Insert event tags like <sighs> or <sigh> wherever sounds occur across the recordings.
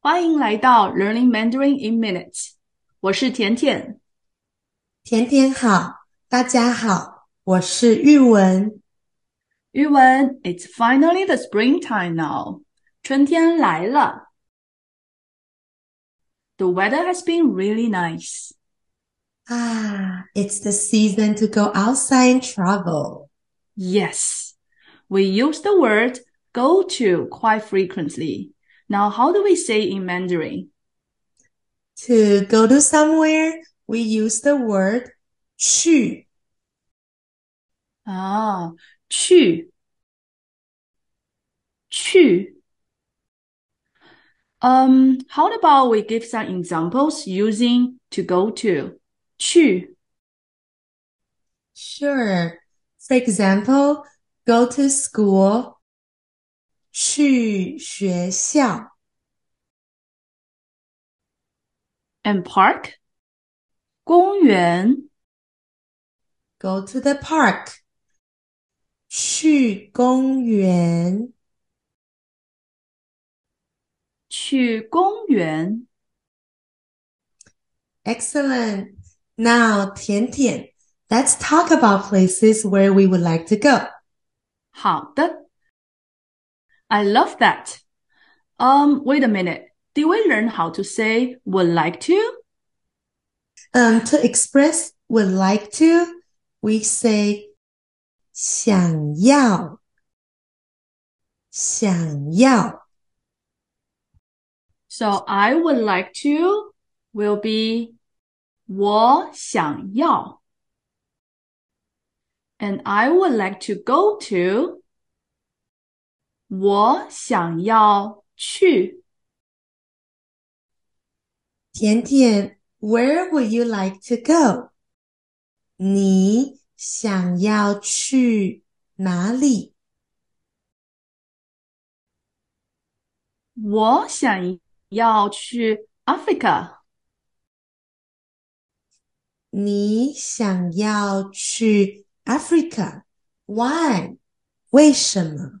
欢迎来到 Learning Mandarin in Minutes。我是甜甜。甜甜好，大家好，我是玉文。玉文，It's finally the springtime now。春天来了。The weather has been really nice. Ah, it's the season to go outside and travel. Yes, we use the word go to quite frequently. Now, how do we say in Mandarin? To go to somewhere, we use the word 去.啊，去，去。Um, how about we give some examples using to go to? 去 Sure. For example, go to school. 去学校 and park 公园 Go to the park. 去公园去公园 Excellent. Now, 甜甜, let's talk about places where we would like to go. 好的 I love that. Um, wait a minute. Did we learn how to say would like to? Um, to express would like to, we say 想要,想要. So I would like to will be 我想要 and I would like to go to 我想要去甜甜, where would you like to go? 你想要去哪里?我想要去 Africa 你想要去 Africa? Why? 为什么？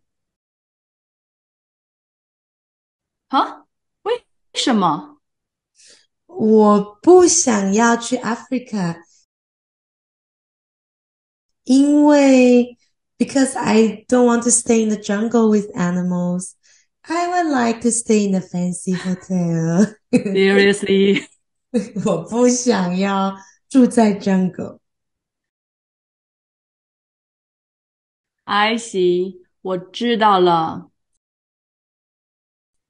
啊？为什么？我不想要去 Africa，因为 because I don't want to stay in the jungle with animals. I would like to stay in a fancy hotel. Seriously？我不想要住在 jungle. I see，我知道了。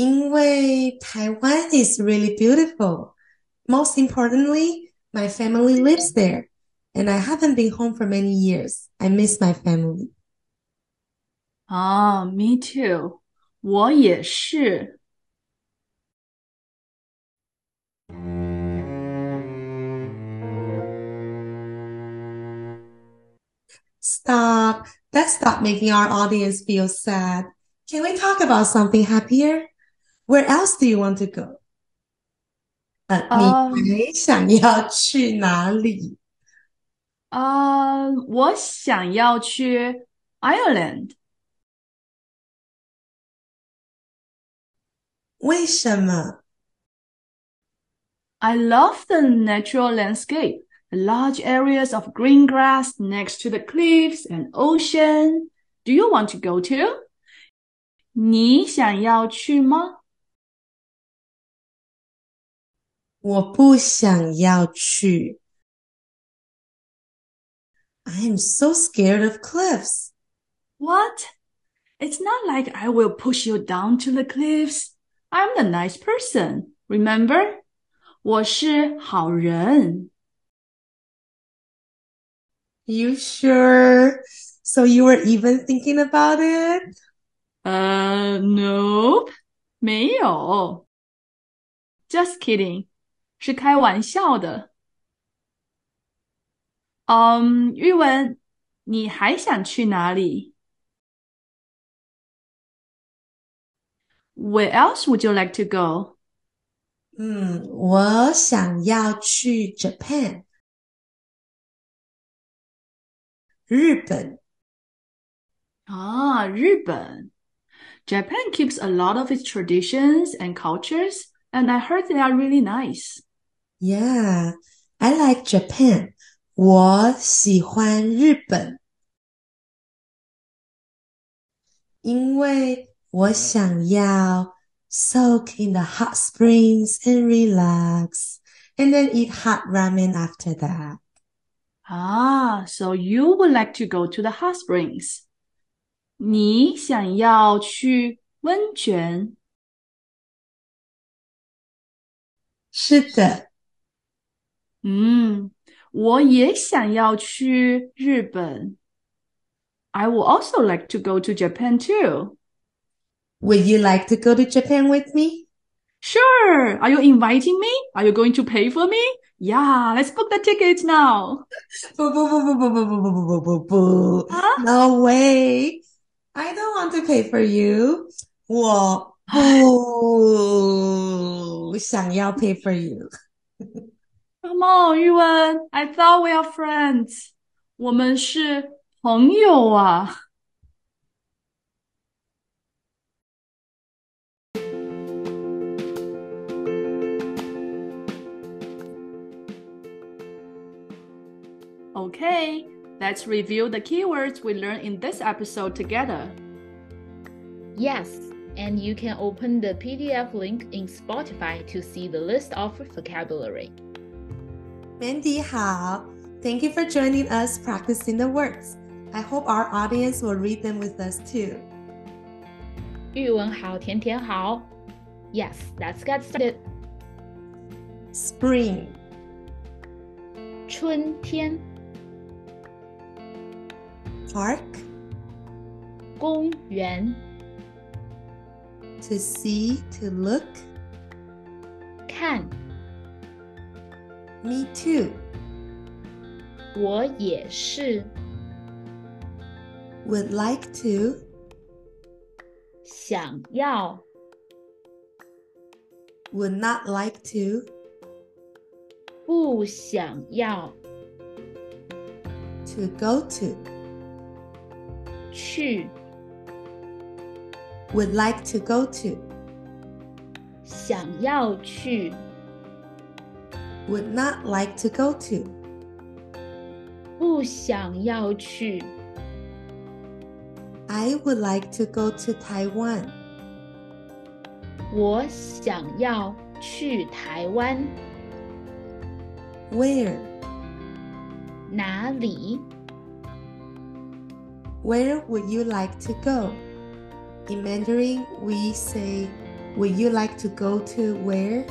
因为台湾 is really beautiful. Most importantly, my family lives there, and I haven't been home for many years. I miss my family. 啊，Me too，我也是。 Stop. Let's stop making our audience feel sad. Can we talk about something happier? Where else do you want to go? 呃，啊你还想要去哪里？啊，我想要去 Ireland，为什么？ I love the natural landscape, the large areas of green grass next to the cliffs and ocean. Do you want to go to? 你想要去吗？ 我不想要去。I am so scared of cliffs. What? It's not like I will push you down to the cliffs. I'm the nice person. Remember? 我是好人。 You sure? So you were even thinking about it? 呃、uh,，Nope，没有。Just kidding， 是开玩笑的。嗯，玉文，你还想去哪里？Where else would you like to go？嗯，我想要去 Japan，日本。啊，日本。Japan keeps a lot of its traditions and cultures, and I heard they are really nice. Yeah, I like Japan. 我喜欢日本，因为我想要 soak in the hot springs and relax, and then eat hot ramen after that. Ah, so you would like to go to the hot springs. 你想要去温泉？是的。 嗯，我也想要去日本。I would also like to go to Japan too. Would you like to go to Japan with me? Sure. Are you inviting me? Are you going to pay for me? Yeah, let's book the tickets now. <laughs> 不不不不不不不不不不不啊 No way. I don't want to pay for you. 我不想要 pay <sighs> for you. <laughs> Come on, 玉文 I thought we are friends. 我们是朋友啊。Okay, let's review the keywords we learned in this episode together. Yes, and you can open the PDF link in Spotify to see the list of vocabulary. Mandy 好 Thank you for joining us practicing the words. I hope our audience will read them with us too. 玉文好，甜甜好。Yes, let's get started. Spring, 春天， park, 公园， to see, to look. Me too. 我也是， Would like to. 想要， Would not like to. 不想要， To go to. 去， Would like to go to. 想要去， Would not like to go to. 不想要去， I would like to go to Taiwan. 我想要去台湾， Where? 哪里？ Where would you like to go? In Mandarin, we say, Would you like to go to where?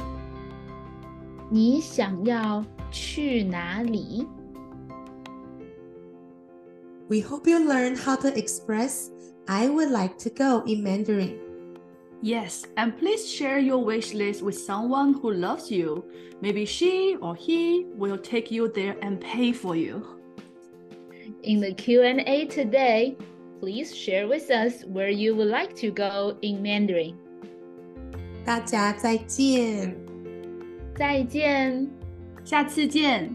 你想要去哪里？ We hope you learned how to express I would like to go in Mandarin. Yes, and please share your wish list with someone who loves you. Maybe she or he will take you there and pay for you. In the Q&A today, please share with us where you would like to go in Mandarin. 大家再见。 再见。下次见。